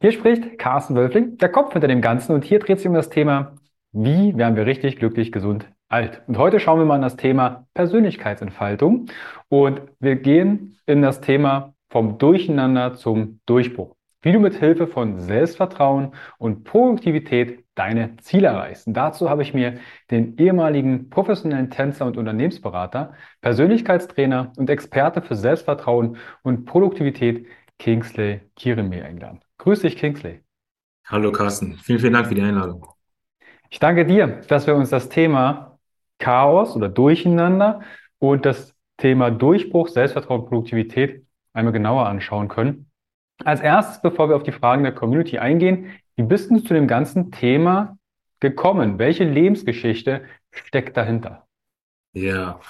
Hier spricht Carsten Wölfling, der Kopf hinter dem Ganzen und hier dreht sich um das Thema, wie werden wir richtig glücklich, gesund, alt. Und heute schauen wir mal an das Thema Persönlichkeitsentfaltung und wir gehen in das Thema vom Durcheinander zum Durchbruch. Wie du mit Hilfe von Selbstvertrauen und Produktivität deine Ziele erreichst. Und dazu habe ich mir den ehemaligen professionellen Tänzer und Unternehmensberater, Persönlichkeitstrainer und Experte für Selbstvertrauen und Produktivität Kingsley Kireme eingeladen. Grüß dich, Kingsley. Hallo Carsten, vielen, vielen Dank für die Einladung. Ich danke dir, dass wir uns das Thema Chaos oder Durcheinander und das Thema Durchbruch, Selbstvertrauen, Produktivität einmal genauer anschauen können. Als erstes, bevor wir auf die Fragen der Community eingehen, wie bist du zu dem ganzen Thema gekommen? Welche Lebensgeschichte steckt dahinter? Ja,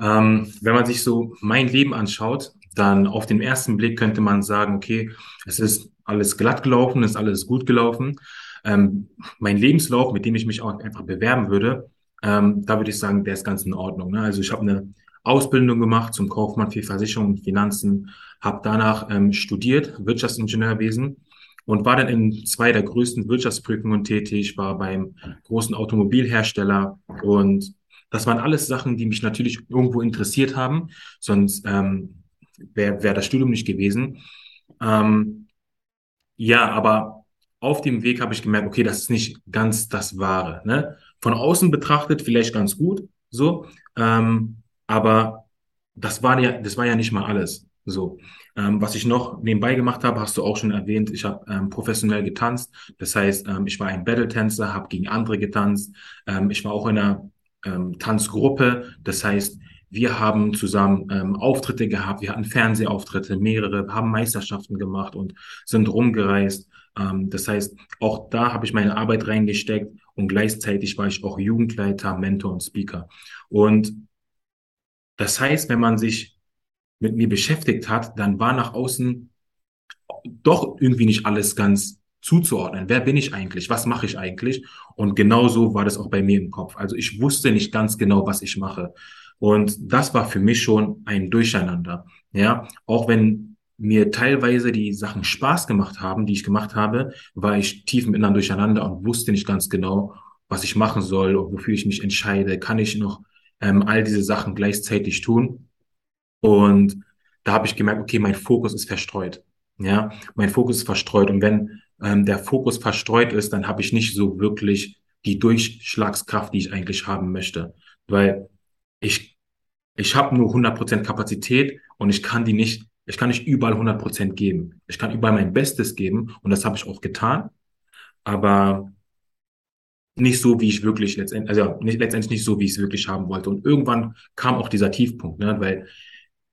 ähm, wenn man sich so mein Leben anschaut, dann auf den ersten Blick könnte man sagen, okay, es ist alles glatt gelaufen, es ist alles gut gelaufen. Ähm, mein Lebenslauf, mit dem ich mich auch einfach bewerben würde, ähm, da würde ich sagen, der ist ganz in Ordnung. Ne? Also ich habe eine Ausbildung gemacht zum Kaufmann für Versicherung und Finanzen, habe danach ähm, studiert, Wirtschaftsingenieurwesen und war dann in zwei der größten Wirtschaftsprüfungen tätig, war beim großen Automobilhersteller und das waren alles Sachen, die mich natürlich irgendwo interessiert haben, sonst ähm, wäre wär das Studium nicht gewesen. Ähm, ja, aber auf dem Weg habe ich gemerkt, okay, das ist nicht ganz das Wahre. Ne? Von außen betrachtet vielleicht ganz gut, so, ähm, aber das war ja, das war ja nicht mal alles. So, ähm, was ich noch nebenbei gemacht habe, hast du auch schon erwähnt. Ich habe ähm, professionell getanzt. Das heißt, ähm, ich war ein Battle-Tänzer, habe gegen andere getanzt. Ähm, ich war auch in einer ähm, Tanzgruppe. Das heißt, wir haben zusammen ähm, Auftritte gehabt. Wir hatten Fernsehauftritte, mehrere, haben Meisterschaften gemacht und sind rumgereist. Ähm, das heißt, auch da habe ich meine Arbeit reingesteckt und gleichzeitig war ich auch Jugendleiter, Mentor und Speaker. Und das heißt, wenn man sich mit mir beschäftigt hat, dann war nach außen doch irgendwie nicht alles ganz zuzuordnen. Wer bin ich eigentlich? Was mache ich eigentlich? Und genauso war das auch bei mir im Kopf. Also ich wusste nicht ganz genau, was ich mache. Und das war für mich schon ein Durcheinander. Ja, auch wenn mir teilweise die Sachen Spaß gemacht haben, die ich gemacht habe, war ich tief im Inneren durcheinander und wusste nicht ganz genau, was ich machen soll und wofür ich mich entscheide. Kann ich noch ähm, all diese Sachen gleichzeitig tun? Und da habe ich gemerkt, okay, mein Fokus ist verstreut. Ja, mein Fokus ist verstreut. Und wenn ähm, der Fokus verstreut ist, dann habe ich nicht so wirklich die Durchschlagskraft, die ich eigentlich haben möchte. Weil ich, ich habe nur 100% Kapazität und ich kann die nicht, ich kann nicht überall 100% geben. Ich kann überall mein Bestes geben und das habe ich auch getan, aber nicht so, wie ich wirklich letztendlich, also nicht, letztendlich nicht so, wie ich es wirklich haben wollte. Und irgendwann kam auch dieser Tiefpunkt, ne? weil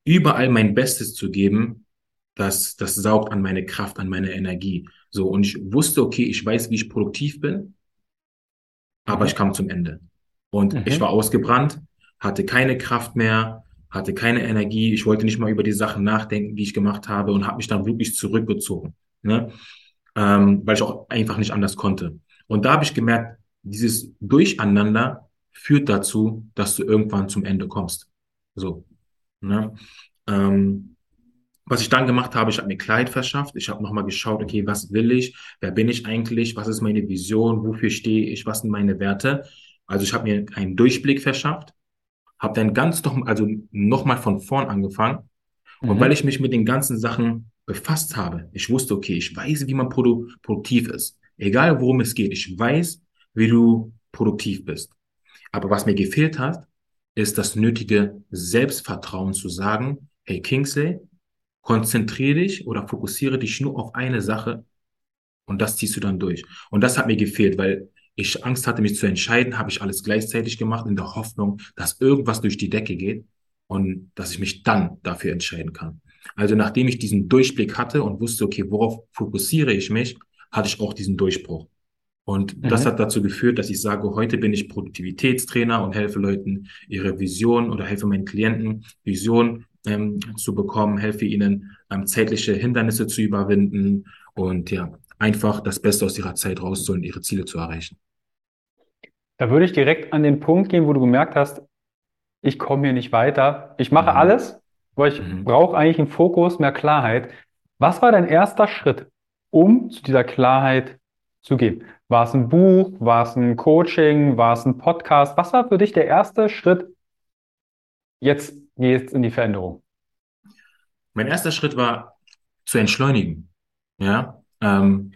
überall mein Bestes zu geben, das, das saugt an meine Kraft, an meine Energie. So, und ich wusste, okay, ich weiß, wie ich produktiv bin, aber ich kam zum Ende. Und mhm. ich war ausgebrannt, hatte keine Kraft mehr, hatte keine Energie. Ich wollte nicht mal über die Sachen nachdenken, die ich gemacht habe und habe mich dann wirklich zurückgezogen. Ne? ähm, weil ich auch einfach nicht anders konnte. Und da habe ich gemerkt, dieses Durcheinander führt dazu, dass du irgendwann zum Ende kommst. So. Ne? Ähm, was ich dann gemacht habe, ich habe mir Klarheit verschafft. Ich habe nochmal geschaut, okay, was will ich? Wer bin ich eigentlich? Was ist meine Vision? Wofür stehe ich? Was sind meine Werte? Also ich habe mir einen Durchblick verschafft, habe dann ganz noch, also nochmal von vorn angefangen. Mhm. Und weil ich mich mit den ganzen Sachen befasst habe, ich wusste, okay, ich weiß, wie man produ produktiv ist. Egal worum es geht, ich weiß, wie du produktiv bist. Aber was mir gefehlt hat, ist das nötige Selbstvertrauen zu sagen, hey Kingsley, konzentriere dich oder fokussiere dich nur auf eine Sache und das ziehst du dann durch. Und das hat mir gefehlt, weil ich Angst hatte, mich zu entscheiden, habe ich alles gleichzeitig gemacht in der Hoffnung, dass irgendwas durch die Decke geht und dass ich mich dann dafür entscheiden kann. Also nachdem ich diesen Durchblick hatte und wusste, okay, worauf fokussiere ich mich, hatte ich auch diesen Durchbruch. Und mhm. das hat dazu geführt, dass ich sage, heute bin ich Produktivitätstrainer und helfe Leuten, ihre Vision oder helfe meinen Klienten, Vision ähm, zu bekommen, helfe ihnen, ähm, zeitliche Hindernisse zu überwinden und ja, einfach das Beste aus ihrer Zeit rauszuholen, ihre Ziele zu erreichen. Da würde ich direkt an den Punkt gehen, wo du gemerkt hast, ich komme hier nicht weiter. Ich mache mhm. alles, weil ich mhm. brauche eigentlich einen Fokus, mehr Klarheit. Was war dein erster Schritt, um zu dieser Klarheit zu gehen? War es ein Buch? War es ein Coaching? War es ein Podcast? Was war für dich der erste Schritt? Jetzt geht in die Veränderung. Mein erster Schritt war zu entschleunigen. Ja, ähm,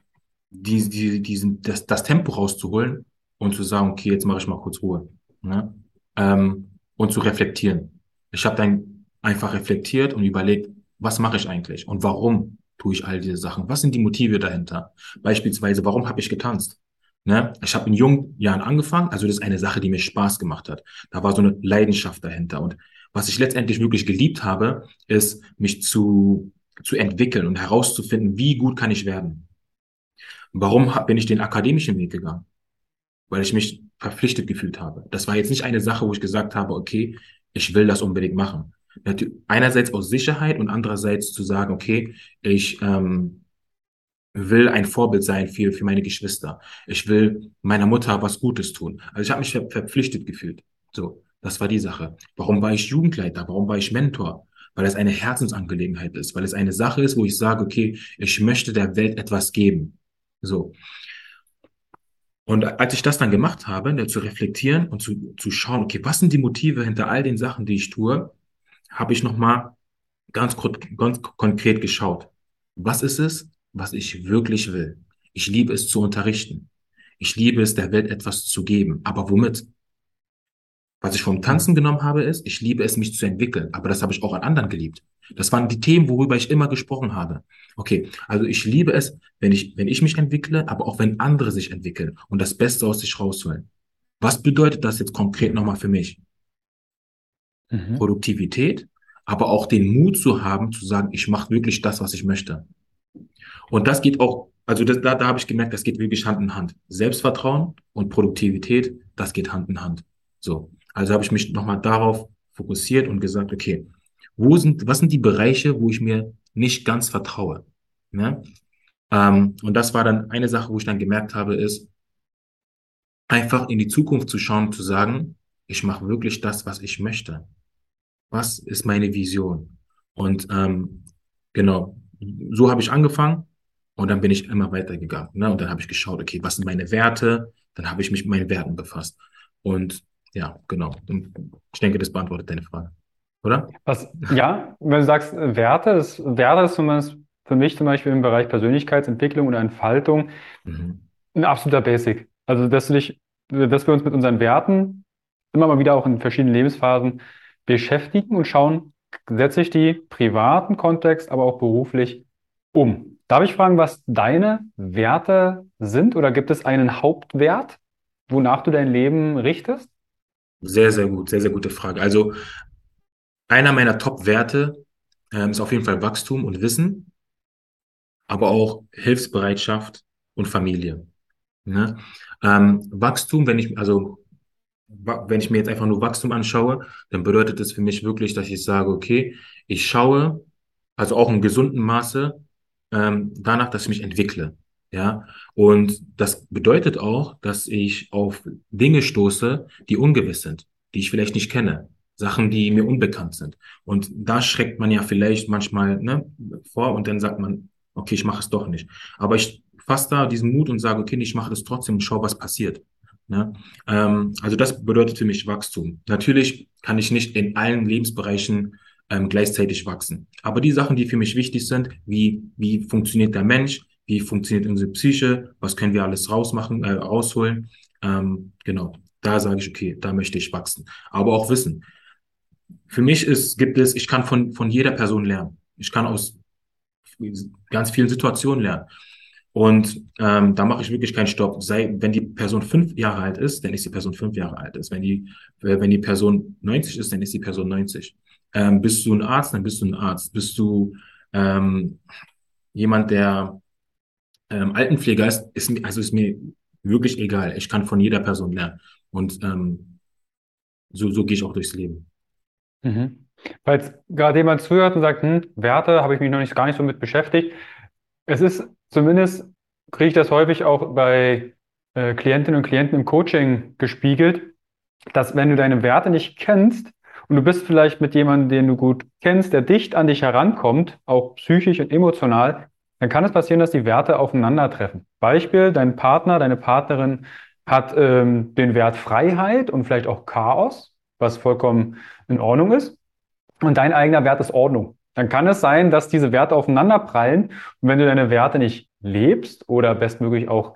die, die, diesen, das, das Tempo rauszuholen und zu sagen, okay, jetzt mache ich mal kurz Ruhe. Ne? Ähm, und zu reflektieren. Ich habe dann einfach reflektiert und überlegt, was mache ich eigentlich und warum tue ich all diese Sachen? Was sind die Motive dahinter? Beispielsweise, warum habe ich getanzt? Ne? Ich habe in jungen Jahren angefangen, also das ist eine Sache, die mir Spaß gemacht hat. Da war so eine Leidenschaft dahinter. Und was ich letztendlich wirklich geliebt habe, ist, mich zu, zu entwickeln und herauszufinden, wie gut kann ich werden. Warum bin ich den akademischen Weg gegangen? Weil ich mich verpflichtet gefühlt habe. Das war jetzt nicht eine Sache, wo ich gesagt habe, okay, ich will das unbedingt machen. Einerseits aus Sicherheit und andererseits zu sagen, okay, ich ähm, will ein Vorbild sein für, für meine Geschwister. Ich will meiner Mutter was Gutes tun. Also ich habe mich ver verpflichtet gefühlt. So, das war die Sache. Warum war ich Jugendleiter? Warum war ich Mentor? Weil es eine Herzensangelegenheit ist, weil es eine Sache ist, wo ich sage, okay, ich möchte der Welt etwas geben. So. Und als ich das dann gemacht habe, ne, zu reflektieren und zu, zu schauen, okay, was sind die Motive hinter all den Sachen, die ich tue, habe ich nochmal ganz, ganz konkret geschaut. Was ist es, was ich wirklich will? Ich liebe es zu unterrichten. Ich liebe es, der Welt etwas zu geben. Aber womit? Was ich vom Tanzen genommen habe, ist, ich liebe es, mich zu entwickeln. Aber das habe ich auch an anderen geliebt. Das waren die Themen, worüber ich immer gesprochen habe. Okay, also ich liebe es, wenn ich, wenn ich mich entwickle, aber auch wenn andere sich entwickeln und das Beste aus sich rausholen. Was bedeutet das jetzt konkret nochmal für mich? Mhm. Produktivität, aber auch den Mut zu haben, zu sagen, ich mache wirklich das, was ich möchte. Und das geht auch, also das, da, da habe ich gemerkt, das geht wirklich Hand in Hand. Selbstvertrauen und Produktivität, das geht Hand in Hand. So, also habe ich mich nochmal darauf fokussiert und gesagt, okay, wo sind, was sind die Bereiche, wo ich mir nicht ganz vertraue? Ne? Ähm, und das war dann eine Sache, wo ich dann gemerkt habe, ist, einfach in die Zukunft zu schauen, zu sagen, ich mache wirklich das, was ich möchte. Was ist meine Vision? Und ähm, genau, so habe ich angefangen und dann bin ich immer weitergegangen. Ne? Und dann habe ich geschaut, okay, was sind meine Werte? Dann habe ich mich mit meinen Werten befasst. Und ja, genau. Und ich denke, das beantwortet deine Frage oder? Was, ja, wenn du sagst äh, Werte, das, Werte ist zumindest für mich zum Beispiel im Bereich Persönlichkeitsentwicklung oder Entfaltung mhm. ein absoluter Basic. Also, dass du dich, dass wir uns mit unseren Werten immer mal wieder auch in verschiedenen Lebensphasen beschäftigen und schauen, setze ich die privaten Kontext, aber auch beruflich um. Darf ich fragen, was deine Werte sind oder gibt es einen Hauptwert, wonach du dein Leben richtest? Sehr, sehr gut, sehr, sehr gute Frage. Also einer meiner Top-Werte ähm, ist auf jeden Fall Wachstum und Wissen, aber auch Hilfsbereitschaft und Familie. Ne? Ähm, Wachstum, wenn ich, also wenn ich mir jetzt einfach nur Wachstum anschaue, dann bedeutet das für mich wirklich, dass ich sage, okay, ich schaue, also auch im gesunden Maße, ähm, danach, dass ich mich entwickle. Ja, und das bedeutet auch, dass ich auf Dinge stoße, die ungewiss sind, die ich vielleicht nicht kenne, Sachen, die mir unbekannt sind. Und da schreckt man ja vielleicht manchmal ne, vor und dann sagt man, okay, ich mache es doch nicht. Aber ich fasse da diesen Mut und sage, okay, ich mache das trotzdem und schau, was passiert. Ne? Ähm, also das bedeutet für mich Wachstum. Natürlich kann ich nicht in allen Lebensbereichen ähm, gleichzeitig wachsen. Aber die Sachen, die für mich wichtig sind, wie, wie funktioniert der Mensch, wie funktioniert unsere Psyche, was können wir alles rausmachen, äh, rausholen, ähm, genau, da sage ich, okay, da möchte ich wachsen. Aber auch wissen. Für mich ist, gibt es, ich kann von, von jeder Person lernen. Ich kann aus ganz vielen Situationen lernen. Und ähm, da mache ich wirklich keinen Stopp. Sei, wenn die Person fünf Jahre alt ist, dann ist die Person fünf Jahre alt ist. Wenn die, wenn die Person 90 ist, dann ist die Person 90. Ähm, bist du ein Arzt, dann bist du ein Arzt. Bist du ähm, jemand, der ähm, Altenpfleger ist, ist also ist mir wirklich egal. Ich kann von jeder Person lernen. Und ähm, so, so gehe ich auch durchs Leben. Mhm. Falls gerade jemand zuhört und sagt, hm, Werte habe ich mich noch nicht gar nicht so mit beschäftigt. Es ist zumindest kriege ich das häufig auch bei äh, Klientinnen und Klienten im Coaching gespiegelt, dass wenn du deine Werte nicht kennst und du bist vielleicht mit jemandem, den du gut kennst, der dicht an dich herankommt, auch psychisch und emotional, dann kann es passieren, dass die Werte aufeinandertreffen. Beispiel, dein Partner, deine Partnerin hat ähm, den Wert Freiheit und vielleicht auch Chaos, was vollkommen in Ordnung ist. Und dein eigener Wert ist Ordnung. Dann kann es sein, dass diese Werte aufeinanderprallen. Und wenn du deine Werte nicht lebst oder bestmöglich auch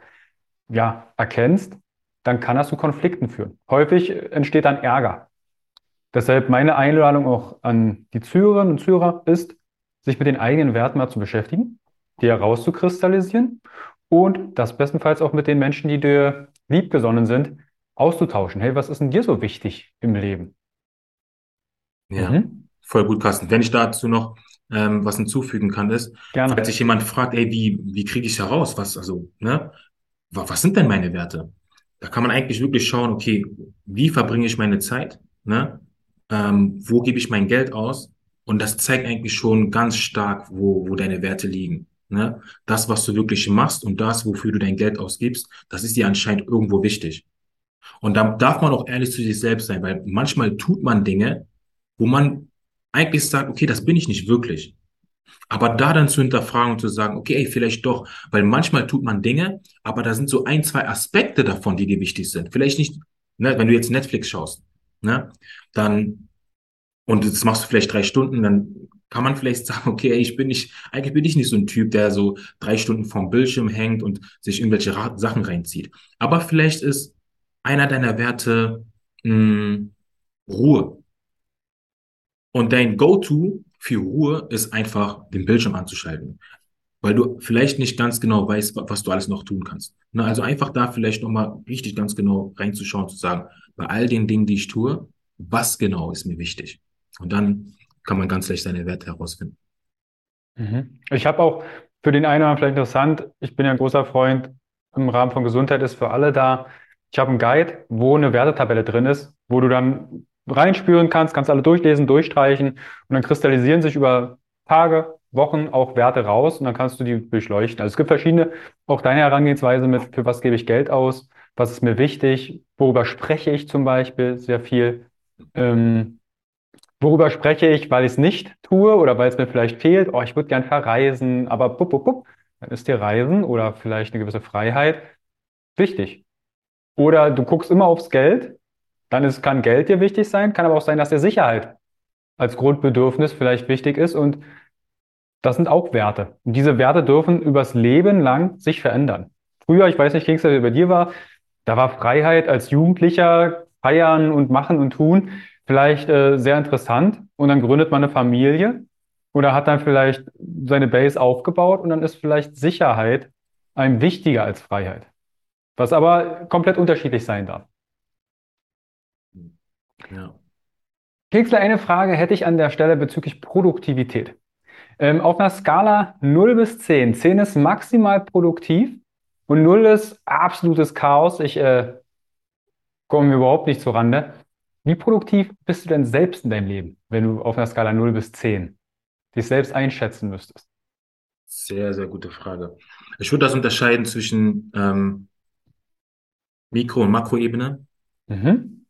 ja, erkennst, dann kann das zu Konflikten führen. Häufig entsteht dann Ärger. Deshalb meine Einladung auch an die Zuhörerinnen und Zuhörer ist, sich mit den eigenen Werten mal zu beschäftigen, die herauszukristallisieren und das bestenfalls auch mit den Menschen, die dir liebgesonnen sind, auszutauschen. Hey, was ist denn dir so wichtig im Leben? Ja, mhm. voll gut, Carsten. Wenn ich dazu noch ähm, was hinzufügen kann, ist, Gerne. falls sich jemand fragt, ey, wie, wie kriege ich heraus? Was, also, ne? Was sind denn meine Werte? Da kann man eigentlich wirklich schauen, okay, wie verbringe ich meine Zeit? Ne? Ähm, wo gebe ich mein Geld aus? Und das zeigt eigentlich schon ganz stark, wo, wo deine Werte liegen. Ne? Das, was du wirklich machst und das, wofür du dein Geld ausgibst, das ist dir anscheinend irgendwo wichtig. Und da darf man auch ehrlich zu sich selbst sein, weil manchmal tut man Dinge, wo man eigentlich sagt, okay, das bin ich nicht wirklich. Aber da dann zu hinterfragen und zu sagen, okay, ey, vielleicht doch, weil manchmal tut man Dinge, aber da sind so ein, zwei Aspekte davon, die dir wichtig sind. Vielleicht nicht, ne, wenn du jetzt Netflix schaust, ne, dann, und das machst du vielleicht drei Stunden, dann kann man vielleicht sagen, okay, ich bin nicht, eigentlich bin ich nicht so ein Typ, der so drei Stunden vorm Bildschirm hängt und sich irgendwelche Ra Sachen reinzieht. Aber vielleicht ist einer deiner Werte mh, hm, Ruhe. Und dein Go-To für Ruhe ist einfach, den Bildschirm anzuschalten. Weil du vielleicht nicht ganz genau weißt, was du alles noch tun kannst. Na, also einfach da vielleicht nochmal richtig ganz genau reinzuschauen, zu sagen, bei all den Dingen, die ich tue, was genau ist mir wichtig? Und dann kann man ganz leicht seine Werte herausfinden. Mhm. Ich habe auch für den einen oder anderen vielleicht interessant, ich bin ja ein großer Freund im Rahmen von Gesundheit ist für alle da. Ich habe einen Guide, wo eine Wertetabelle drin ist, wo du dann reinspüren kannst, kannst alle durchlesen, durchstreichen und dann kristallisieren sich über Tage, Wochen auch Werte raus und dann kannst du die durchleuchten. Also es gibt verschiedene, auch deine Herangehensweise mit, für was gebe ich Geld aus, was ist mir wichtig, worüber spreche ich zum Beispiel sehr viel. Ähm, worüber spreche ich, weil ich es nicht tue oder weil es mir vielleicht fehlt, oh, ich würde gern verreisen, aber bup, bup, bup, dann ist dir Reisen oder vielleicht eine gewisse Freiheit wichtig. Oder du guckst immer aufs Geld dann ist, kann Geld dir wichtig sein, kann aber auch sein, dass dir Sicherheit als Grundbedürfnis vielleicht wichtig ist und das sind auch Werte. Und diese Werte dürfen übers Leben lang sich verändern. Früher, ich weiß nicht, Kings, wie bei dir war, da war Freiheit als Jugendlicher, feiern und machen und tun vielleicht äh, sehr interessant und dann gründet man eine Familie oder hat dann vielleicht seine Base aufgebaut und dann ist vielleicht Sicherheit einem wichtiger als Freiheit. Was aber komplett unterschiedlich sein darf. Ja. Kixler, eine Frage hätte ich an der Stelle bezüglich Produktivität. Ähm, auf einer Skala 0 bis 10. 10 ist maximal produktiv und 0 ist absolutes Chaos. Ich äh, komme überhaupt nicht zur Rande. Wie produktiv bist du denn selbst in deinem Leben, wenn du auf einer Skala 0 bis 10 dich selbst einschätzen müsstest? Sehr, sehr gute Frage. Ich würde das unterscheiden zwischen ähm, Mikro- und Makroebene. Mhm.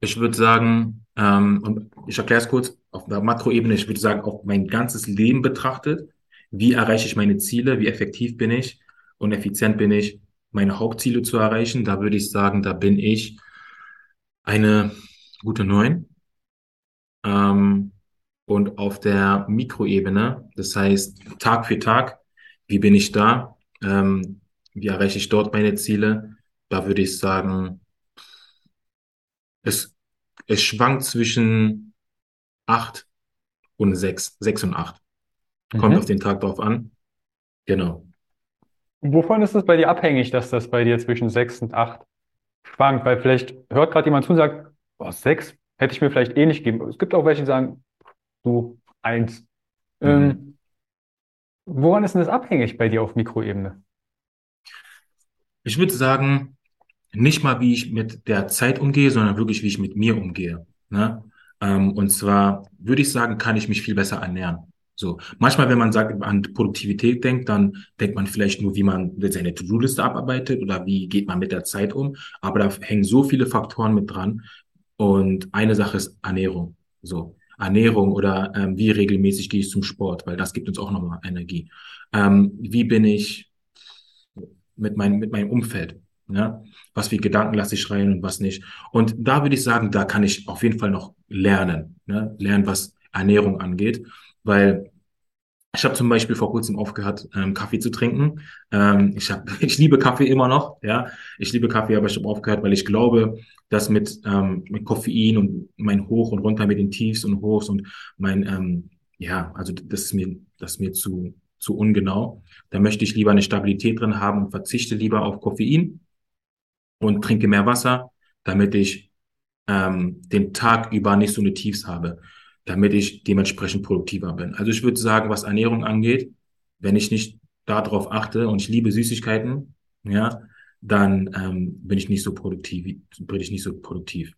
Ich würde sagen, ähm, und ich erkläre es kurz, auf der Makroebene, ich würde sagen, auf mein ganzes Leben betrachtet, wie erreiche ich meine Ziele, wie effektiv bin ich und effizient bin ich, meine Hauptziele zu erreichen. Da würde ich sagen, da bin ich eine gute Neun. Ähm, und auf der Mikroebene, das heißt Tag für Tag, wie bin ich da? Ähm, wie erreiche ich dort meine Ziele? Da würde ich sagen, es, es schwankt zwischen acht und sechs, sechs und acht. Kommt mhm. auf den Tag drauf an. Genau. Wovon ist es bei dir abhängig, dass das bei dir zwischen sechs und acht schwankt? Weil vielleicht hört gerade jemand zu und sagt, boah, sechs hätte ich mir vielleicht eh nicht gegeben. Es gibt auch welche, die sagen, du, eins. Mhm. Ähm, woran ist denn das abhängig bei dir auf Mikroebene? Ich würde sagen, nicht mal, wie ich mit der Zeit umgehe, sondern wirklich, wie ich mit mir umgehe. Ne? Ähm, und zwar würde ich sagen, kann ich mich viel besser ernähren. So, manchmal, wenn man sagt, an Produktivität denkt, dann denkt man vielleicht nur, wie man seine To-Do-Liste abarbeitet oder wie geht man mit der Zeit um. Aber da hängen so viele Faktoren mit dran. Und eine Sache ist Ernährung. So, Ernährung oder ähm, wie regelmäßig gehe ich zum Sport, weil das gibt uns auch nochmal Energie. Ähm, wie bin ich mit meinem, mit meinem Umfeld? Ja? Was für Gedanken lasse ich rein und was nicht. Und da würde ich sagen, da kann ich auf jeden Fall noch lernen. Ne? Lernen, was Ernährung angeht. Weil ich habe zum Beispiel vor kurzem aufgehört, ähm, Kaffee zu trinken. Ähm, ich, hab, ich liebe Kaffee immer noch, ja. Ich liebe Kaffee, aber ich habe aufgehört, weil ich glaube, dass mit, ähm, mit Koffein und mein Hoch und runter mit den Tiefs und Hochs und mein, ähm, ja, also das ist mir, das ist mir zu, zu ungenau. Da möchte ich lieber eine Stabilität drin haben und verzichte lieber auf Koffein und trinke mehr Wasser, damit ich ähm, den Tag über nicht so eine Tiefs habe damit ich dementsprechend produktiver bin. Also ich würde sagen, was Ernährung angeht, wenn ich nicht darauf achte und ich liebe Süßigkeiten, ja, dann ähm, bin ich nicht so produktiv, bin ich nicht so produktiv.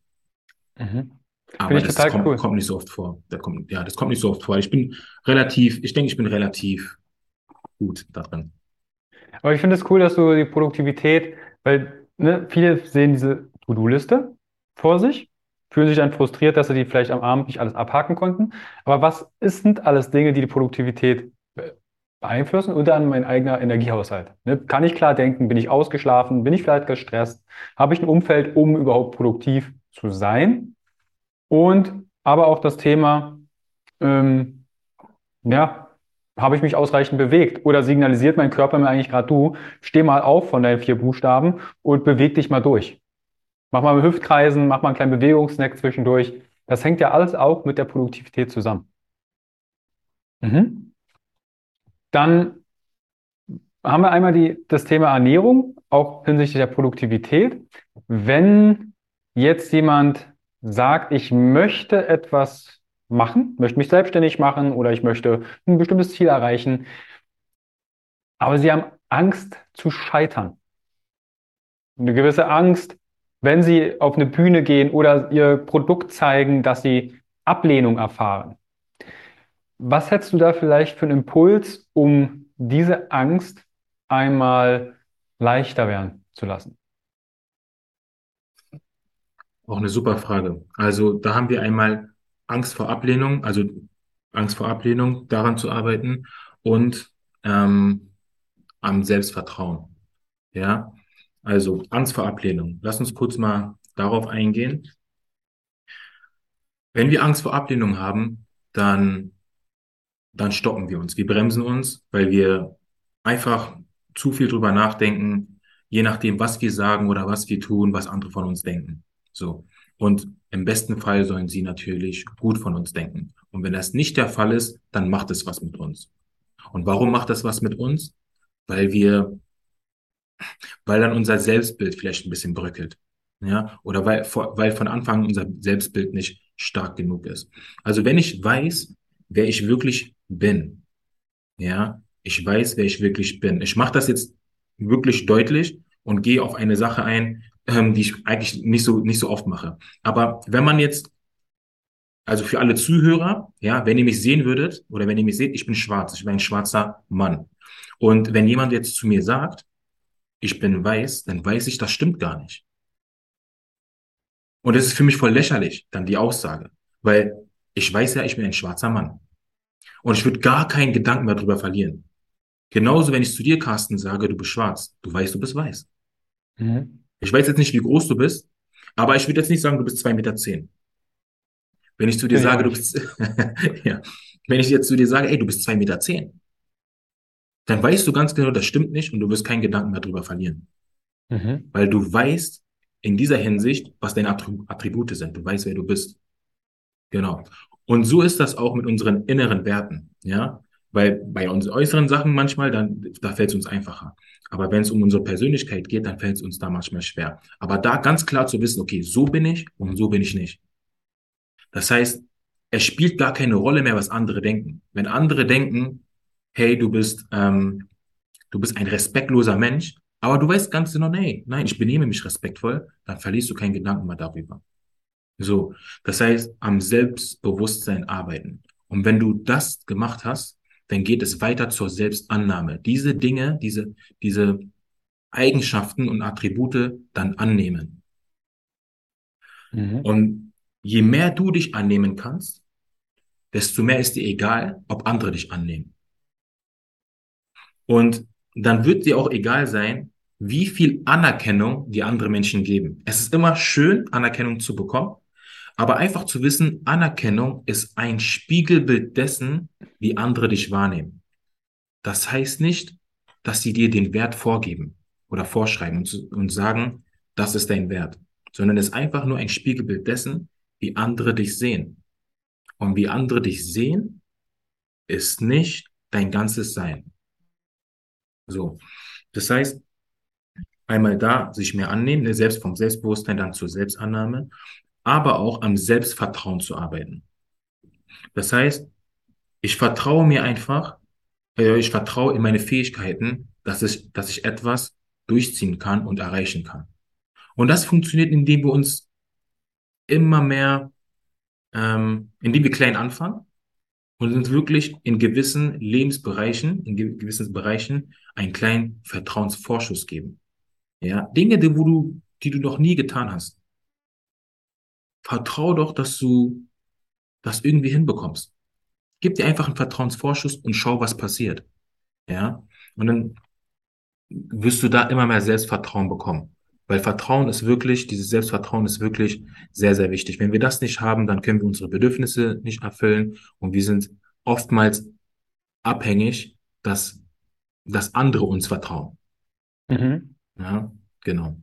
Mhm. Aber das kommt, cool. kommt, nicht so oft vor. Das kommt, ja, das kommt nicht so oft vor. Ich bin relativ, ich denke, ich bin relativ gut darin. Aber ich finde es cool, dass du die Produktivität, weil ne, viele sehen diese To-Do-Liste vor sich fühlen sich dann frustriert, dass sie die vielleicht am Abend nicht alles abhaken konnten. Aber was sind alles Dinge, die die Produktivität beeinflussen? Unter anderem mein eigener Energiehaushalt. Ne? Kann ich klar denken? Bin ich ausgeschlafen? Bin ich vielleicht gestresst? Habe ich ein Umfeld, um überhaupt produktiv zu sein? Und aber auch das Thema, ähm, ja, habe ich mich ausreichend bewegt? Oder signalisiert mein Körper mir eigentlich gerade, du, steh mal auf von deinen vier Buchstaben und beweg dich mal durch. Mach mal Hüftkreisen, mach mal einen kleinen Bewegungssnack zwischendurch. Das hängt ja alles auch mit der Produktivität zusammen. Mhm. Dann haben wir einmal die, das Thema Ernährung, auch hinsichtlich der Produktivität. Wenn jetzt jemand sagt, ich möchte etwas machen, möchte mich selbstständig machen oder ich möchte ein bestimmtes Ziel erreichen, aber sie haben Angst zu scheitern. Eine gewisse Angst, wenn sie auf eine Bühne gehen oder ihr Produkt zeigen, dass sie Ablehnung erfahren. Was hättest du da vielleicht für einen Impuls, um diese Angst einmal leichter werden zu lassen? Auch eine super Frage. Also da haben wir einmal Angst vor Ablehnung, also Angst vor Ablehnung, daran zu arbeiten und ähm, am Selbstvertrauen. Ja, also Angst vor Ablehnung. Lass uns kurz mal darauf eingehen. Wenn wir Angst vor Ablehnung haben, dann, dann stoppen wir uns. Wir bremsen uns, weil wir einfach zu viel drüber nachdenken, je nachdem, was wir sagen oder was wir tun, was andere von uns denken. So. Und im besten Fall sollen sie natürlich gut von uns denken. Und wenn das nicht der Fall ist, dann macht es was mit uns. Und warum macht das was mit uns? Weil wir weil dann unser Selbstbild vielleicht ein bisschen bröckelt. Ja, oder weil, weil von Anfang an unser Selbstbild nicht stark genug ist. Also wenn ich weiß, wer ich wirklich bin, ja, ich weiß, wer ich wirklich bin. Ich mache das jetzt wirklich deutlich und gehe auf eine Sache ein, ähm, die ich eigentlich nicht so nicht so oft mache. Aber wenn man jetzt Also für alle Zuhörer, ja, wenn ihr mich sehen würdet oder wenn ihr mich seht, ich bin schwarz, ich bin ein schwarzer Mann. Und wenn jemand jetzt zu mir sagt, ich bin weiß, dann weiß ich, das stimmt gar nicht. Und das ist für mich voll lächerlich, dann die Aussage, weil ich weiß ja, ich bin ein schwarzer Mann. Und ich würde gar keinen Gedanken mehr drüber verlieren. Genauso, wenn ich zu dir, Carsten, sage, du bist schwarz, du weißt, du bist weiß. Mhm. Ich weiß jetzt nicht, wie groß du bist, aber ich würde jetzt nicht sagen, du bist zwei Meter. zehn. Wenn ich zu dir ja, sage, du bist, ja, wenn ich jetzt zu dir sage, ey, du bist zwei Meter, zehn, dann weißt du ganz genau, das stimmt nicht und du wirst keinen Gedanken mehr drüber verlieren. Mhm. Weil du weißt in dieser Hinsicht, was deine Attribute sind. Du weißt, wer du bist. Genau. Und so ist das auch mit unseren inneren Werten, ja. Weil bei unseren äußeren Sachen manchmal, dann, da fällt es uns einfacher. Aber wenn es um unsere Persönlichkeit geht, dann fällt es uns da manchmal schwer. Aber da ganz klar zu wissen, okay, so bin ich und so bin ich nicht. Das heißt, es spielt gar keine Rolle mehr, was andere denken. Wenn andere denken, hey, du bist, ähm, du bist ein respektloser Mensch, aber du weißt ganz genau, nee, nein, ich benehme mich respektvoll, dann verlierst du keinen Gedanken mehr darüber. So, das heißt, am Selbstbewusstsein arbeiten. Und wenn du das gemacht hast, dann geht es weiter zur Selbstannahme. Diese Dinge, diese, diese Eigenschaften und Attribute dann annehmen. Mhm. Und je mehr du dich annehmen kannst, desto mehr ist dir egal, ob andere dich annehmen. Und dann wird dir auch egal sein, wie viel Anerkennung die andere Menschen geben. Es ist immer schön, Anerkennung zu bekommen, aber einfach zu wissen, Anerkennung ist ein Spiegelbild dessen, wie andere dich wahrnehmen. Das heißt nicht, dass sie dir den Wert vorgeben oder vorschreiben und, und sagen, das ist dein Wert, sondern es ist einfach nur ein Spiegelbild dessen, wie andere dich sehen. Und wie andere dich sehen, ist nicht dein ganzes Sein. So. Das heißt, einmal da sich mehr annehmen, ne, selbst vom Selbstbewusstsein dann zur Selbstannahme, aber auch am Selbstvertrauen zu arbeiten. Das heißt, ich vertraue mir einfach, äh, ich vertraue in meine Fähigkeiten, dass ich, dass ich etwas durchziehen kann und erreichen kann. Und das funktioniert, indem wir uns immer mehr, ähm, indem wir klein anfangen und uns wirklich in gewissen Lebensbereichen, in gewissen Bereichen einen kleinen Vertrauensvorschuss geben. Ja, Dinge, die, wo du, die du noch nie getan hast. Vertrau doch, dass du das irgendwie hinbekommst. Gib dir einfach einen Vertrauensvorschuss und schau, was passiert. Ja, und dann wirst du da immer mehr Selbstvertrauen bekommen. Weil Vertrauen ist wirklich, dieses Selbstvertrauen ist wirklich sehr, sehr wichtig. Wenn wir das nicht haben, dann können wir unsere Bedürfnisse nicht erfüllen und wir sind oftmals abhängig, dass, dass andere uns vertrauen. Mhm. Ja, genau.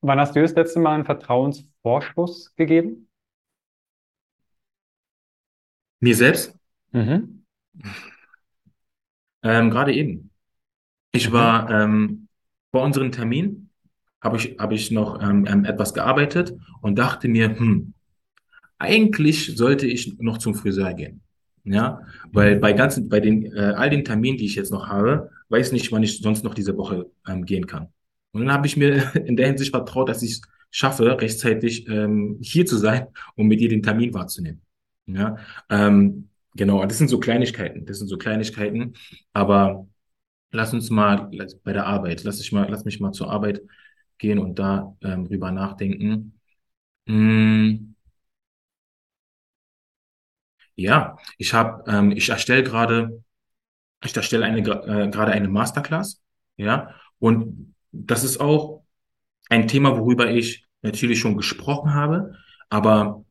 Wann hast du das letzte Mal einen Vertrauensvorschuss gegeben? Mir selbst? Mhm. Ähm, gerade eben. Ich mhm. war ähm, vor unserem Termin habe ich, habe ich noch ähm, etwas gearbeitet und dachte mir, hm, eigentlich sollte ich noch zum Friseur gehen. Ja, weil bei ganzen, bei den, äh, all den Terminen, die ich jetzt noch habe, weiß nicht, wann ich sonst noch diese Woche ähm, gehen kann. Und dann habe ich mir in der Hinsicht vertraut, dass ich es schaffe, rechtzeitig ähm, hier zu sein, um mit dir den Termin wahrzunehmen. Ja, ähm, genau. Das sind so Kleinigkeiten. Das sind so Kleinigkeiten. Aber lass uns mal bei der Arbeit, lass ich mal, lass mich mal zur Arbeit gehen und da ähm, drüber nachdenken. Hm. Ja, ich habe, ähm, ich erstelle gerade, ich erstelle eine äh, eine Masterclass, ja, und das ist auch ein Thema, worüber ich natürlich schon gesprochen habe, aber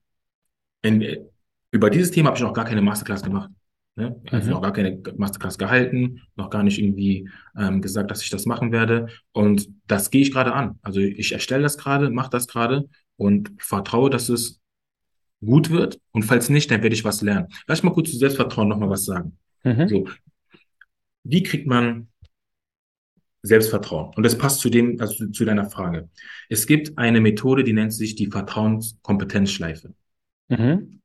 in, über dieses Thema habe ich noch gar keine Masterclass gemacht. Ne? Also mhm. noch gar keine Masterclass gehalten, noch gar nicht irgendwie ähm, gesagt, dass ich das machen werde. Und das gehe ich gerade an. Also ich erstelle das gerade, mache das gerade und vertraue, dass es gut wird. Und falls nicht, dann werde ich was lernen. Lass mal kurz zu Selbstvertrauen nochmal was sagen. Mhm. So. Wie kriegt man Selbstvertrauen? Und das passt zu dem, also zu deiner Frage. Es gibt eine Methode, die nennt sich die Vertrauenskompetenzschleife. Mhm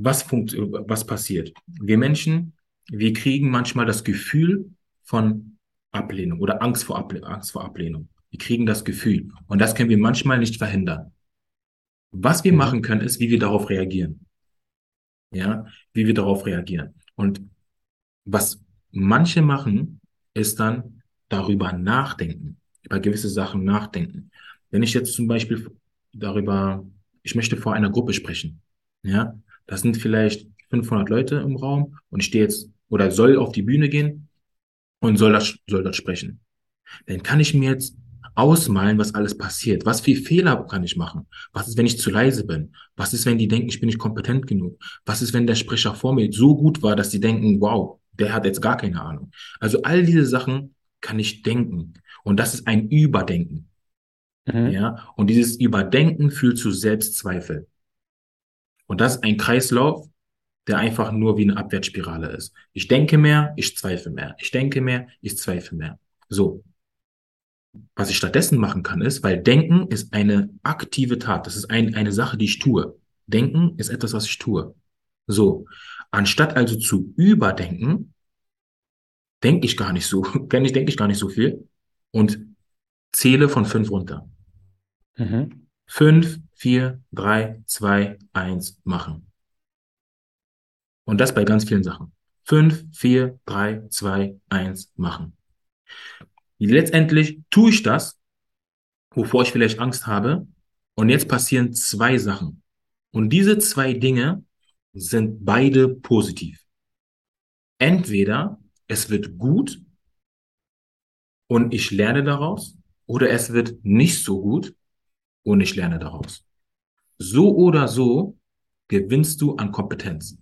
was, funkt, was passiert? Wir Menschen, wir kriegen manchmal das Gefühl von Ablehnung oder Angst vor, Able Angst vor Ablehnung. Wir kriegen das Gefühl. Und das können wir manchmal nicht verhindern. Was wir mhm. machen können, ist, wie wir darauf reagieren. Ja, wie wir darauf reagieren. Und was manche machen, ist dann darüber nachdenken, über gewisse Sachen nachdenken. Wenn ich jetzt zum Beispiel darüber, ich möchte vor einer Gruppe sprechen, ja, das sind vielleicht 500 Leute im Raum und ich stehe jetzt oder soll auf die Bühne gehen und soll das, soll das sprechen. Dann kann ich mir jetzt ausmalen, was alles passiert. Was für Fehler kann ich machen? Was ist, wenn ich zu leise bin? Was ist, wenn die denken, ich bin nicht kompetent genug? Was ist, wenn der Sprecher vor mir so gut war, dass die denken, wow, der hat jetzt gar keine Ahnung. Also all diese Sachen kann ich denken. Und das ist ein Überdenken. Mhm. Ja, und dieses Überdenken führt zu Selbstzweifel. Und das ist ein Kreislauf, der einfach nur wie eine Abwärtsspirale ist. Ich denke mehr, ich zweifle mehr. Ich denke mehr, ich zweifle mehr. So. Was ich stattdessen machen kann, ist, weil Denken ist eine aktive Tat. Das ist ein, eine Sache, die ich tue. Denken ist etwas, was ich tue. So. Anstatt also zu überdenken, denke ich gar nicht so, denke ich, denke ich gar nicht so viel und zähle von fünf runter. Mhm. Fünf, vier, drei, zwei, eins machen. Und das bei ganz vielen Sachen. Fünf, vier, drei, zwei, eins machen. Letztendlich tue ich das, wovor ich vielleicht Angst habe. Und jetzt passieren zwei Sachen. Und diese zwei Dinge sind beide positiv. Entweder es wird gut und ich lerne daraus, oder es wird nicht so gut und ich lerne daraus. So oder so gewinnst du an Kompetenz.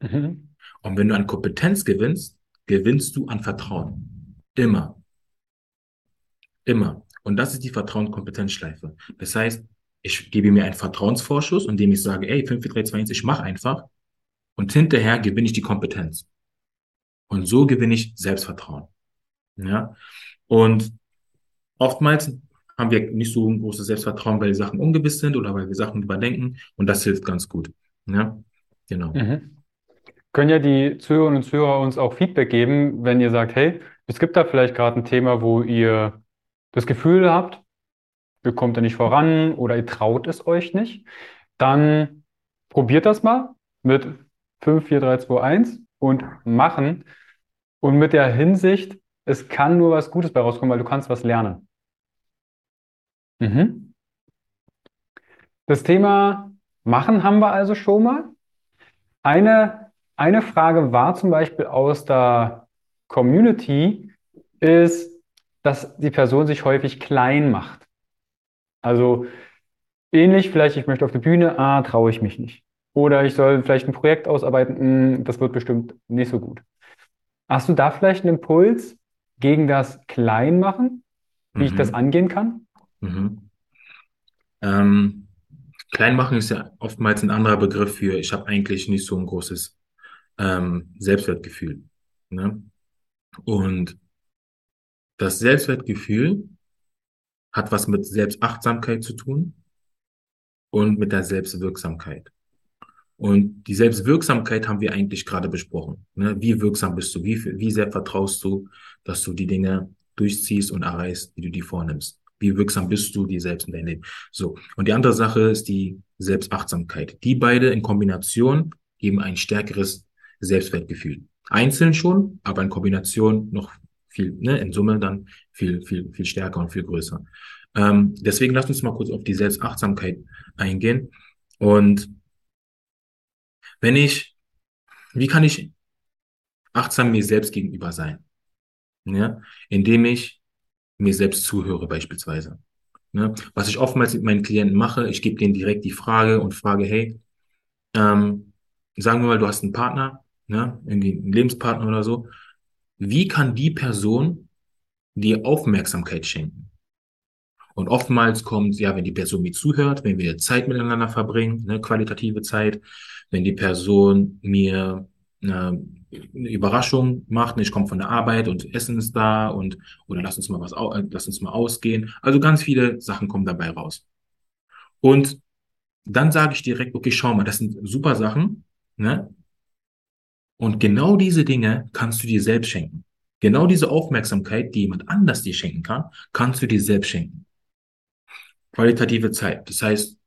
Mhm. Und wenn du an Kompetenz gewinnst, gewinnst du an Vertrauen. Immer. Immer. Und das ist die Vertrauen-Kompetenzschleife. Das heißt, ich gebe mir einen Vertrauensvorschuss, indem ich sage, ey, 5, 4, 3, 2, 1, ich mache einfach. Und hinterher gewinne ich die Kompetenz. Und so gewinne ich Selbstvertrauen. Ja. Und oftmals haben wir nicht so ein großes Selbstvertrauen, weil die Sachen ungewiss sind oder weil wir Sachen überdenken. Und das hilft ganz gut. Ja. Genau. Mhm. Können ja die Zuhörerinnen und Zuhörer uns auch Feedback geben, wenn ihr sagt, hey, es gibt da vielleicht gerade ein Thema, wo ihr das Gefühl habt, ihr kommt da nicht voran oder ihr traut es euch nicht, dann probiert das mal mit 5, 4, 3, 2, 1 und machen. Und mit der Hinsicht, es kann nur was Gutes bei rauskommen, weil du kannst was lernen. Mhm. Das Thema Machen haben wir also schon mal. Eine, eine Frage war zum Beispiel aus der Community, ist, dass die Person sich häufig klein macht. Also ähnlich, vielleicht ich möchte auf die Bühne, ah, traue ich mich nicht. Oder ich soll vielleicht ein Projekt ausarbeiten, hm, das wird bestimmt nicht so gut. Hast du da vielleicht einen Impuls gegen das Kleinmachen, wie mhm. ich das mhm. angehen kann? Mhm. Ähm, Kleinmachen ist ja oftmals ein anderer Begriff für, ich habe eigentlich nicht so ein großes ähm, Selbstwertgefühl. Ne? Und das Selbstwertgefühl hat was mit Selbstachtsamkeit zu tun und mit der Selbstwirksamkeit. Und die Selbstwirksamkeit haben wir eigentlich gerade besprochen. Ne? Wie wirksam bist du? Wie, wie sehr vertraust du, dass du die Dinge durchziehst und erreichst, die du dir vornimmst? Wie wirksam bist du dir selbst in deinem Leben? So. Und die andere Sache ist die Selbstachtsamkeit. Die beide in Kombination geben ein stärkeres Selbstwertgefühl. Einzeln schon, aber in Kombination noch viel, ne, in Summe dann viel, viel, viel stärker und viel größer. Ähm, deswegen lasst uns mal kurz auf die Selbstachtsamkeit eingehen. Und wenn ich, wie kann ich achtsam mir selbst gegenüber sein? Ja, indem ich mir selbst zuhöre beispielsweise. Ne? Was ich oftmals mit meinen Klienten mache, ich gebe denen direkt die Frage und frage, hey, ähm, sagen wir mal, du hast einen Partner, ne? irgendwie einen Lebenspartner oder so. Wie kann die Person dir Aufmerksamkeit schenken? Und oftmals kommt, ja, wenn die Person mir zuhört, wenn wir Zeit miteinander verbringen, ne, qualitative Zeit, wenn die Person mir eine, Überraschung macht, ich komme von der Arbeit und Essen ist da und oder lass uns mal was, lass uns mal ausgehen. Also ganz viele Sachen kommen dabei raus. Und dann sage ich direkt, okay, schau mal, das sind super Sachen, ne? Und genau diese Dinge kannst du dir selbst schenken. Genau diese Aufmerksamkeit, die jemand anders dir schenken kann, kannst du dir selbst schenken. Qualitative Zeit. Das heißt,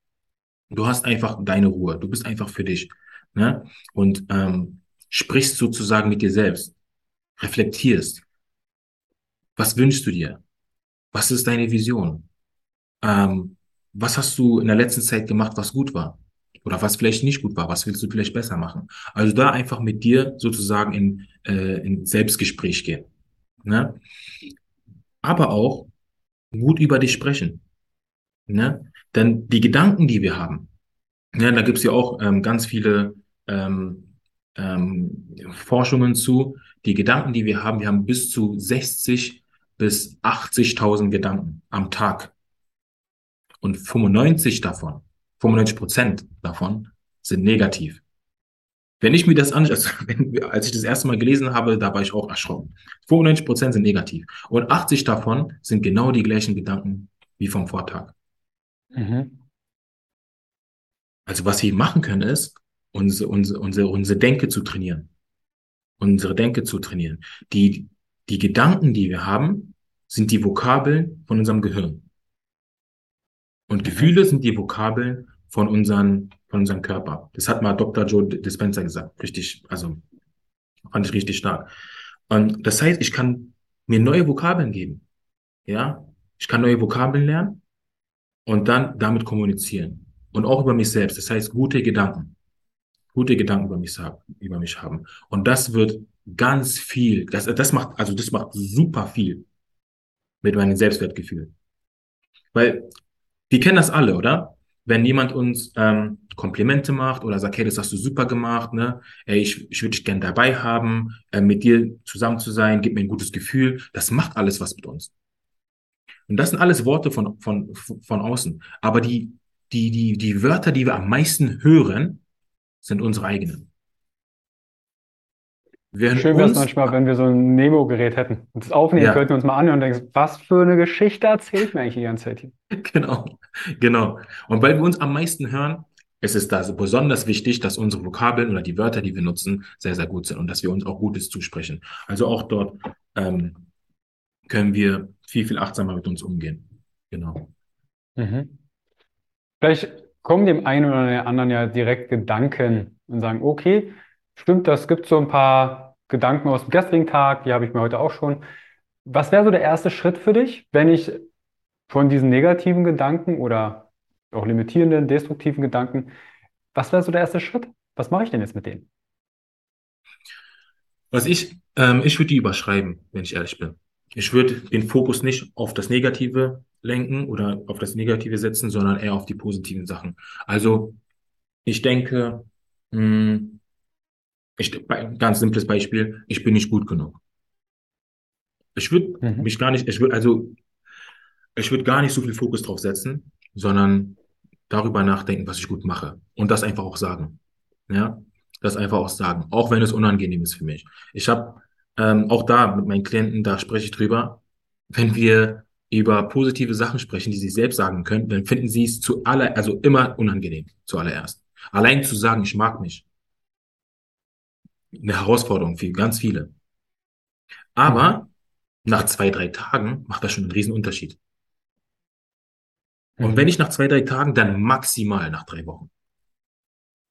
Du hast einfach deine Ruhe. Du bist einfach für dich. Ne? Und ähm, sprichst sozusagen mit dir selbst. Reflektierst. Was wünschst du dir? Was ist deine Vision? Ähm, was hast du in der letzten Zeit gemacht, was gut war? Oder was vielleicht nicht gut war? Was willst du vielleicht besser machen? Also da einfach mit dir sozusagen in, äh, in Selbstgespräch gehen. Ne? Aber auch gut über dich sprechen. Ne? Denn die Gedanken, die wir haben, ja, da gibt's ja auch ähm, ganz viele ähm, ähm, Forschungen zu. Die Gedanken, die wir haben, wir haben bis zu 60 bis 80.000 Gedanken am Tag. Und 95 davon, 95 Prozent davon sind negativ. Wenn ich mir das anschaue, also wenn, als ich das erste Mal gelesen habe, da war ich auch erschrocken. 95 Prozent sind negativ. Und 80 davon sind genau die gleichen Gedanken wie vom Vortag. Mhm. Also was wir machen können, ist, unsere, unsere, unsere, unsere Denke zu trainieren. Unsere Denke zu trainieren. Die, die Gedanken, die wir haben, sind die Vokabeln von unserem Gehirn. Und. Gefühle sind die Vokabeln von unseren, von unserem Körper. Das hat mal Dr. Joe Dispenza gesagt. Richtig, also fand ich richtig stark. Und das heißt, ich kann mir neue Vokabeln geben. Ja, ich kann neue Vokabeln lernen und dann damit kommunizieren. Und auch über mich selbst. Das heißt, gute Gedanken gute Gedanken über mich, über mich haben. Und das wird ganz viel, das, das macht, also das macht super viel mit meinem Selbstwertgefühl. Weil wir kennen das alle, oder? Wenn jemand uns ähm, Komplimente macht oder sagt, hey, das hast du super gemacht, ne? Ey, ich, ich würde dich gern dabei haben, äh, mit dir zusammen zu sein, gib mir ein gutes Gefühl. Das macht alles was mit uns. Und das sind alles Worte von, von, von außen. Aber die, die, die, die Wörter, die wir am meisten hören, sind unsere eigenen. Während Schön wäre es manchmal, wenn wir so ein Nemo-Gerät hätten und das aufnehmen ja. könnten, uns mal anhören und denken, was für eine Geschichte erzählt mir eigentlich die ganze Zeit hier. Genau, genau. Und weil wir uns am meisten hören, ist es da besonders wichtig, dass unsere Vokabeln oder die Wörter, die wir nutzen, sehr, sehr gut sind und dass wir uns auch Gutes zusprechen. Also auch dort ähm, können wir viel, viel achtsamer mit uns umgehen. Genau. Mhm. Vielleicht kommen dem einen oder anderen ja direkt Gedanken und sagen, okay, stimmt, das gibt so ein paar Gedanken aus dem gestrigen Tag, die habe ich mir heute auch schon. Was wäre so der erste Schritt für dich, wenn ich von diesen negativen Gedanken oder auch limitierenden, destruktiven Gedanken, was wäre so der erste Schritt? Was mache ich denn jetzt mit denen? Was ich, ähm, ich würde die überschreiben, wenn ich ehrlich bin. Ich würde den Fokus nicht auf das Negative lenken oder auf das Negative setzen, sondern eher auf die positiven Sachen. Also ich denke, mh, hm, ich, ganz simples Beispiel, ich bin nicht gut genug. Ich würde mhm. mich gar nicht, ich würde also, ich würde gar nicht so viel Fokus drauf setzen, sondern darüber nachdenken, was ich gut mache und das einfach auch sagen. Ja, das einfach auch sagen, auch wenn es unangenehm ist für mich. Ich habe ähm, auch da mit meinen Klienten, da spreche ich drüber, wenn wir über positive Sachen sprechen, die sie selbst sagen können, dann finden sie es zu aller, also immer unangenehm, zuallererst. Allein zu sagen, ich mag mich. Eine Herausforderung für ganz viele. Aber nach zwei, drei Tagen macht das schon einen riesen Unterschied. Und mhm. wenn nicht nach zwei, drei Tagen, dann maximal nach drei Wochen.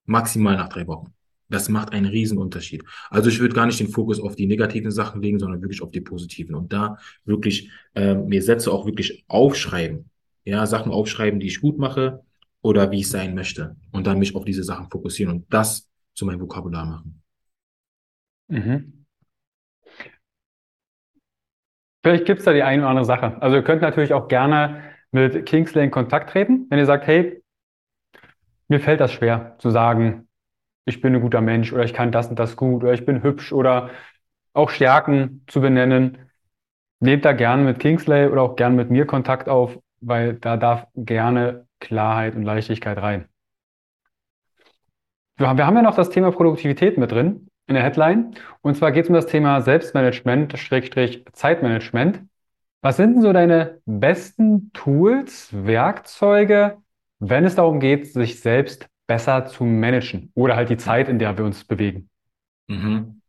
Maximal nach drei Wochen. Das macht einen riesen Unterschied. Also ich würde gar nicht den Fokus auf die negativen Sachen legen, sondern wirklich auf die positiven. Und da wirklich äh, mir Sätze auch wirklich aufschreiben. Ja, Sachen aufschreiben, die ich gut mache oder wie ich sein möchte. Und dann mich auf diese Sachen fokussieren und das zu meinem Vokabular machen. Mhm. Vielleicht gibt es da die eine oder andere Sache. Also ihr könnt natürlich auch gerne mit Kingsley in Kontakt treten, wenn ihr sagt, hey, mir fällt das schwer zu sagen, ich bin ein guter Mensch oder ich kann das und das gut oder ich bin hübsch oder auch Stärken zu benennen. Nehmt da gerne mit Kingsley oder auch gerne mit mir Kontakt auf, weil da darf gerne Klarheit und Leichtigkeit rein. Wir haben ja noch das Thema Produktivität mit drin in der Headline. Und zwar geht es um das Thema Selbstmanagement, Schrägstrich Zeitmanagement. Was sind denn so deine besten Tools, Werkzeuge, wenn es darum geht, sich selbst besser zu managen oder halt die Zeit, in der wir uns bewegen? Mhm.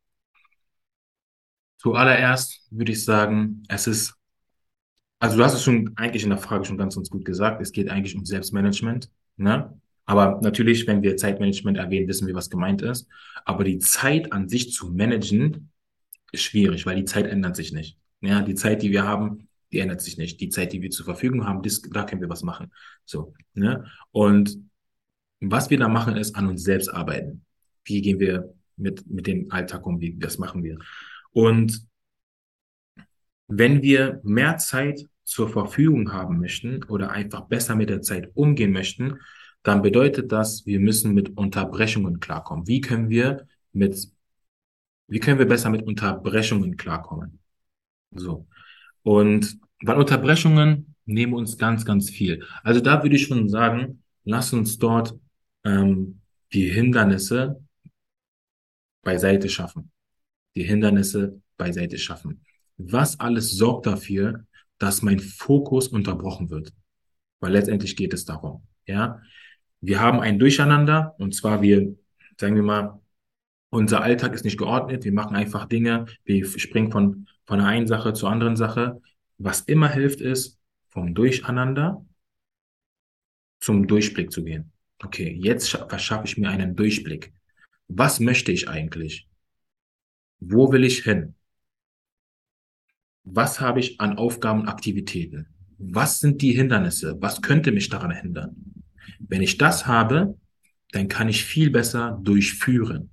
Zuallererst würde ich sagen, es ist, also du hast es schon eigentlich in der Frage schon ganz, ganz gut gesagt, es geht eigentlich um Selbstmanagement. Ne? Aber natürlich, wenn wir Zeitmanagement erwähnen, wissen wir, was gemeint ist. Aber die Zeit an sich zu managen, ist schwierig, weil die Zeit ändert sich nicht. Ja, die Zeit, die wir haben, die ändert sich nicht. Die Zeit, die wir zur Verfügung haben, das, da können wir was machen. So, ne? Und was wir da machen, ist an uns selbst arbeiten. Wie gehen wir mit, mit dem Alltag um? Wie, das machen wir. Und wenn wir mehr Zeit zur Verfügung haben möchten oder einfach besser mit der Zeit umgehen möchten, dann bedeutet das, wir müssen mit Unterbrechungen klarkommen. Wie können wir mit, wie können wir besser mit Unterbrechungen klarkommen? So. Und weil Unterbrechungen nehmen uns ganz, ganz viel. Also da würde ich schon sagen, lass uns dort ähm, die Hindernisse beiseite schaffen. Die Hindernisse beiseite schaffen. Was alles sorgt dafür, dass mein Fokus unterbrochen wird? Weil letztendlich geht es darum, ja. Wir haben ein Durcheinander und zwar wir, sagen wir mal, unser Alltag ist nicht geordnet. Wir machen einfach Dinge. Wir springen von, von der einen Sache zur anderen Sache. Was immer hilft, ist, vom Durcheinander zum Durchblick zu gehen. Okay, jetzt verschaffe ich mir einen Durchblick. Was möchte ich eigentlich? Wo will ich hin? Was habe ich an Aufgaben und Aktivitäten? Was sind die Hindernisse? Was könnte mich daran hindern? Wenn ich das habe, dann kann ich viel besser durchführen.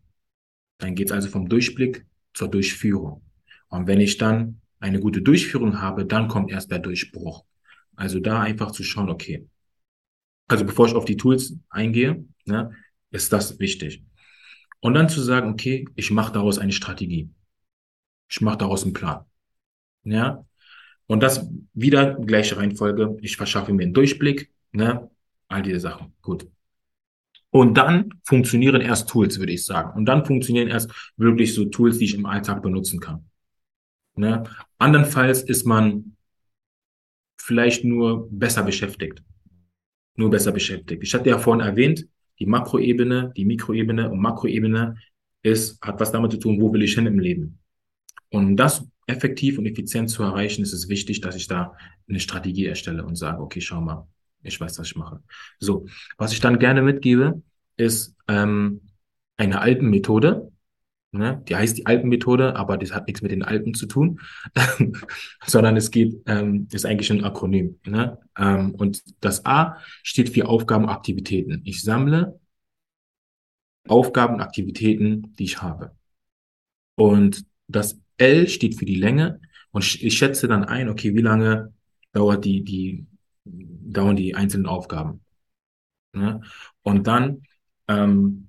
Dann geht es also vom Durchblick zur Durchführung. Und wenn ich dann eine gute Durchführung habe, dann kommt erst der Durchbruch. Also da einfach zu schauen, okay. Also bevor ich auf die Tools eingehe, ne, ist das wichtig. Und dann zu sagen, okay, ich mache daraus eine Strategie. Ich mache daraus einen Plan. Ja. Und das wieder gleiche Reihenfolge. Ich verschaffe mir einen Durchblick, ne, all diese Sachen. Gut. Und dann funktionieren erst Tools, würde ich sagen. Und dann funktionieren erst wirklich so Tools, die ich im Alltag benutzen kann. Ne? Andernfalls ist man vielleicht nur besser beschäftigt. Nur besser beschäftigt. Ich hatte ja vorhin erwähnt, die Makroebene, die Mikroebene und Makroebene ist, hat was damit zu tun, wo will ich hin im Leben. Und um das effektiv und effizient zu erreichen, ist es wichtig, dass ich da eine Strategie erstelle und sage, okay, schau mal, ich weiß, was ich mache. So, was ich dann gerne mitgebe, ist ähm, eine Alpenmethode. Ne? Die heißt die Alpenmethode, aber das hat nichts mit den Alpen zu tun, sondern es geht, ähm, ist eigentlich ein Akronym. Ne? Ähm, und das A steht für Aufgaben, Aktivitäten. Ich sammle Aufgaben, Aktivitäten, die ich habe. Und das L steht für die Länge und ich schätze dann ein, okay, wie lange dauert die, die dauern die einzelnen Aufgaben. Ne? Und dann ähm,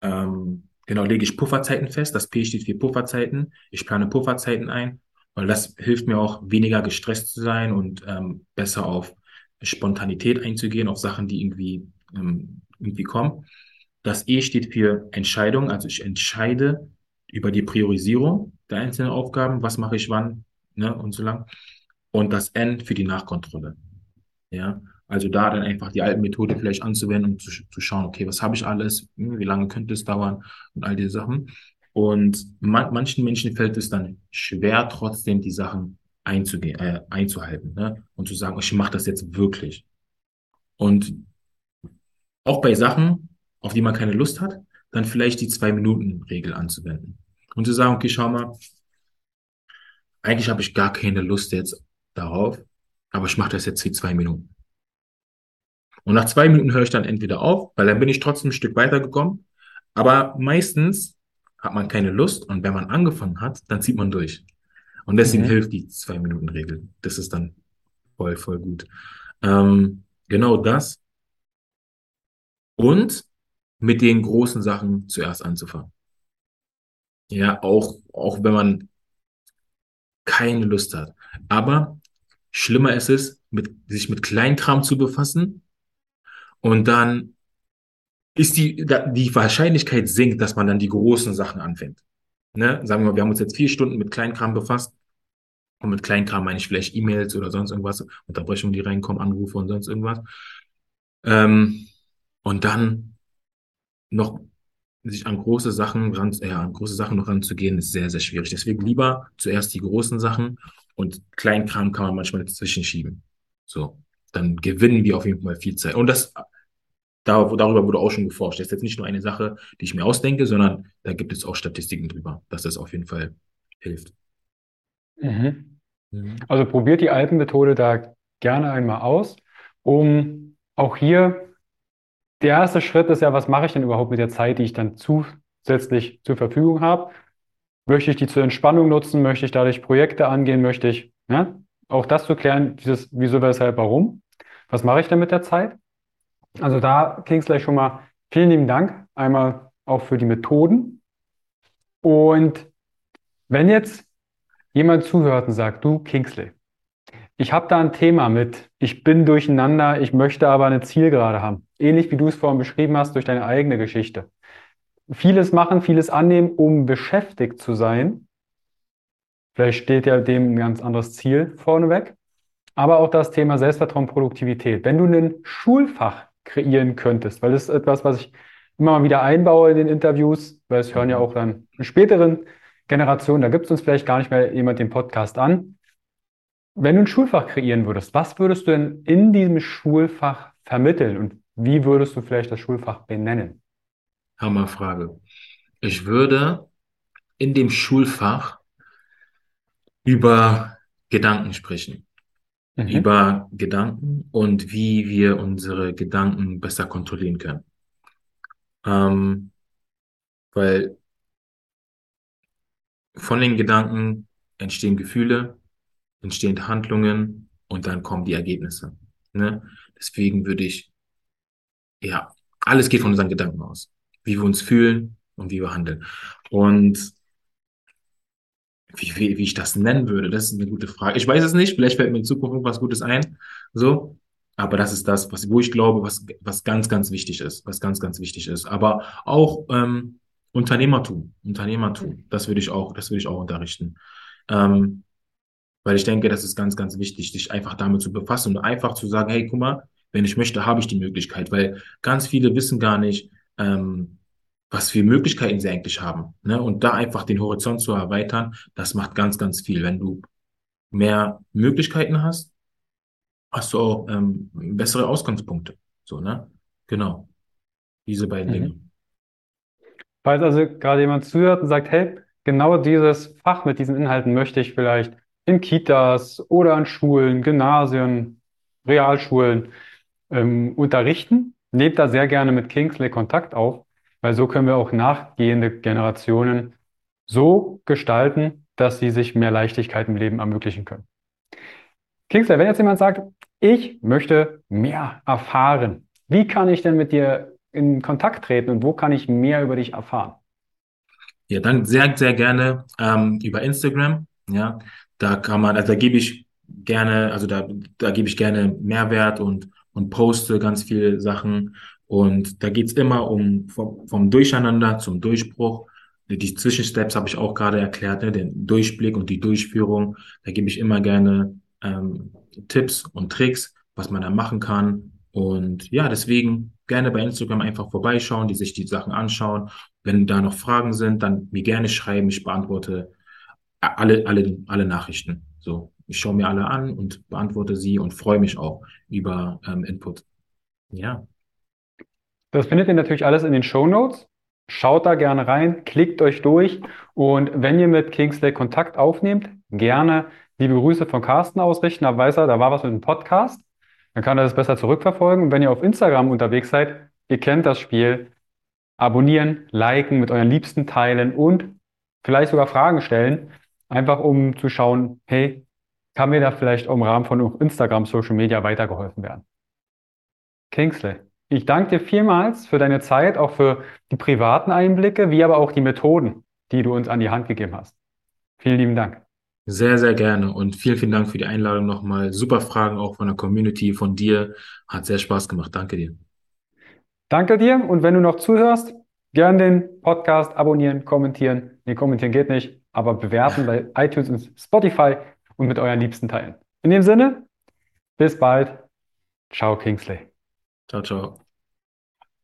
ähm, genau lege ich Pufferzeiten fest. Das P steht für Pufferzeiten. Ich plane Pufferzeiten ein, weil das hilft mir auch weniger gestresst zu sein und ähm, besser auf Spontanität einzugehen, auf Sachen, die irgendwie ähm, irgendwie kommen. Das E steht für Entscheidung, also ich entscheide über die Priorisierung der einzelnen Aufgaben, was mache ich wann ne, und so lang und das N für die Nachkontrolle. Ja, also da dann einfach die alten Methode vielleicht anzuwenden und zu, zu schauen, okay, was habe ich alles, hm, wie lange könnte es dauern und all diese Sachen. Und man, manchen Menschen fällt es dann schwer, trotzdem die Sachen einzugehen, äh, einzuhalten ne? und zu sagen, ich mache das jetzt wirklich. Und auch bei Sachen, auf die man keine Lust hat, dann vielleicht die Zwei-Minuten-Regel anzuwenden. Und zu sagen, okay, schau mal, eigentlich habe ich gar keine Lust jetzt darauf, aber ich mache das jetzt für zwei Minuten. Und nach zwei Minuten höre ich dann entweder auf, weil dann bin ich trotzdem ein Stück weitergekommen. Aber meistens hat man keine Lust und wenn man angefangen hat, dann zieht man durch. Und deswegen mhm. hilft die Zwei-Minuten-Regel. Das ist dann voll, voll gut. Ähm, genau das. Und mit den großen Sachen zuerst anzufangen. Ja, auch, auch wenn man keine Lust hat. Aber Schlimmer ist es, mit, sich mit Kleinkram zu befassen und dann ist die, die Wahrscheinlichkeit sinkt, dass man dann die großen Sachen anfängt. Ne? Sagen wir mal, wir haben uns jetzt vier Stunden mit Kleinkram befasst. Und mit Kleinkram meine ich vielleicht E-Mails oder sonst irgendwas, Unterbrechungen, die reinkommen, Anrufe und sonst irgendwas. Ähm, und dann noch sich an große Sachen ran, ja, an große Sachen noch ranzugehen, ist sehr, sehr schwierig. Deswegen lieber zuerst die großen Sachen und Kleinkram kann man manchmal dazwischen schieben. So, dann gewinnen wir auf jeden Fall viel Zeit. Und das da, darüber wurde auch schon geforscht. Das ist jetzt nicht nur eine Sache, die ich mir ausdenke, sondern da gibt es auch Statistiken drüber, dass das auf jeden Fall hilft. Mhm. Mhm. Also probiert die Alpenmethode da gerne einmal aus, um auch hier, der erste Schritt ist ja, was mache ich denn überhaupt mit der Zeit, die ich dann zusätzlich zur Verfügung habe? Möchte ich die zur Entspannung nutzen? Möchte ich dadurch Projekte angehen? Möchte ich, ja, auch das zu klären, dieses wieso, weshalb, warum? Was mache ich denn mit der Zeit? Also da, Kingsley, schon mal vielen lieben Dank. Einmal auch für die Methoden. Und wenn jetzt jemand zuhört und sagt, du Kingsley, ich habe da ein Thema mit, ich bin durcheinander, ich möchte aber eine Zielgerade haben. Ähnlich wie du es vorhin beschrieben hast durch deine eigene Geschichte. Vieles machen, vieles annehmen, um beschäftigt zu sein. Vielleicht steht ja dem ein ganz anderes Ziel vorneweg. Aber auch das Thema Selbstvertrauen, Produktivität. Wenn du ein Schulfach kreieren könntest, weil das ist etwas, was ich immer mal wieder einbaue in den Interviews, weil es hören ja auch dann in späteren Generationen, da gibt es uns vielleicht gar nicht mehr jemand den Podcast an. Wenn du ein Schulfach kreieren würdest, was würdest du denn in diesem Schulfach vermitteln und wie würdest du vielleicht das Schulfach benennen? Hammerfrage. Ich würde in dem Schulfach über Gedanken sprechen. Mhm. Über Gedanken und wie wir unsere Gedanken besser kontrollieren können. Ähm, weil von den Gedanken entstehen Gefühle, entstehen Handlungen und dann kommen die Ergebnisse. Ne? Deswegen würde ich, ja, alles geht von unseren Gedanken aus. Wie wir uns fühlen und wie wir handeln. Und wie, wie, wie ich das nennen würde, das ist eine gute Frage. Ich weiß es nicht, vielleicht fällt mir in Zukunft irgendwas Gutes ein. So. Aber das ist das, was, wo ich glaube, was, was ganz, ganz wichtig ist, was ganz, ganz wichtig ist. Aber auch ähm, Unternehmertum, Unternehmertum, das würde ich auch, das würde ich auch unterrichten. Ähm, weil ich denke, das ist ganz, ganz wichtig, sich einfach damit zu befassen und einfach zu sagen, hey, guck mal, wenn ich möchte, habe ich die Möglichkeit, weil ganz viele wissen gar nicht, ähm, was für Möglichkeiten sie eigentlich haben. Ne? Und da einfach den Horizont zu erweitern, das macht ganz, ganz viel. Wenn du mehr Möglichkeiten hast, hast du auch ähm, bessere Ausgangspunkte. So, ne? Genau. Diese beiden mhm. Dinge. Falls also gerade jemand zuhört und sagt, hey, genau dieses Fach mit diesen Inhalten möchte ich vielleicht in Kitas oder an Schulen, Gymnasien, Realschulen ähm, unterrichten, nehmt da sehr gerne mit Kingsley Kontakt auf, weil so können wir auch nachgehende Generationen so gestalten, dass sie sich mehr Leichtigkeit im Leben ermöglichen können. Kingsley, wenn jetzt jemand sagt, ich möchte mehr erfahren, wie kann ich denn mit dir in Kontakt treten und wo kann ich mehr über dich erfahren? Ja, dann sehr, sehr gerne ähm, über Instagram. Ja, da kann man, also da gebe ich gerne, also da, da gebe ich gerne Mehrwert und, und poste ganz viele Sachen. Und da geht's immer um vom, vom Durcheinander zum Durchbruch. Die Zwischensteps habe ich auch gerade erklärt, ne? den Durchblick und die Durchführung. Da gebe ich immer gerne ähm, Tipps und Tricks, was man da machen kann. Und ja, deswegen gerne bei Instagram einfach vorbeischauen, die sich die Sachen anschauen. Wenn da noch Fragen sind, dann mir gerne schreiben. Ich beantworte alle, alle, alle Nachrichten. So, ich schaue mir alle an und beantworte sie und freue mich auch über ähm, Input. Ja. Das findet ihr natürlich alles in den Show Notes. Schaut da gerne rein, klickt euch durch und wenn ihr mit Kingsley Kontakt aufnehmt, gerne liebe Grüße von Carsten ausrichten. Da weiß er, da war was mit dem Podcast. Dann kann er das besser zurückverfolgen. Und wenn ihr auf Instagram unterwegs seid, ihr kennt das Spiel. Abonnieren, liken, mit euren Liebsten teilen und vielleicht sogar Fragen stellen. Einfach um zu schauen, hey, kann mir da vielleicht im Rahmen von Instagram Social Media weitergeholfen werden? Kingsley, ich danke dir vielmals für deine Zeit, auch für die privaten Einblicke, wie aber auch die Methoden, die du uns an die Hand gegeben hast. Vielen lieben Dank. Sehr, sehr gerne und vielen, vielen Dank für die Einladung nochmal. Super Fragen auch von der Community, von dir. Hat sehr Spaß gemacht. Danke dir. Danke dir und wenn du noch zuhörst, gern den Podcast abonnieren, kommentieren. Nee, kommentieren geht nicht aber bewerten bei iTunes und Spotify und mit euren Liebsten teilen. In dem Sinne, bis bald. Ciao, Kingsley. Ciao, ciao.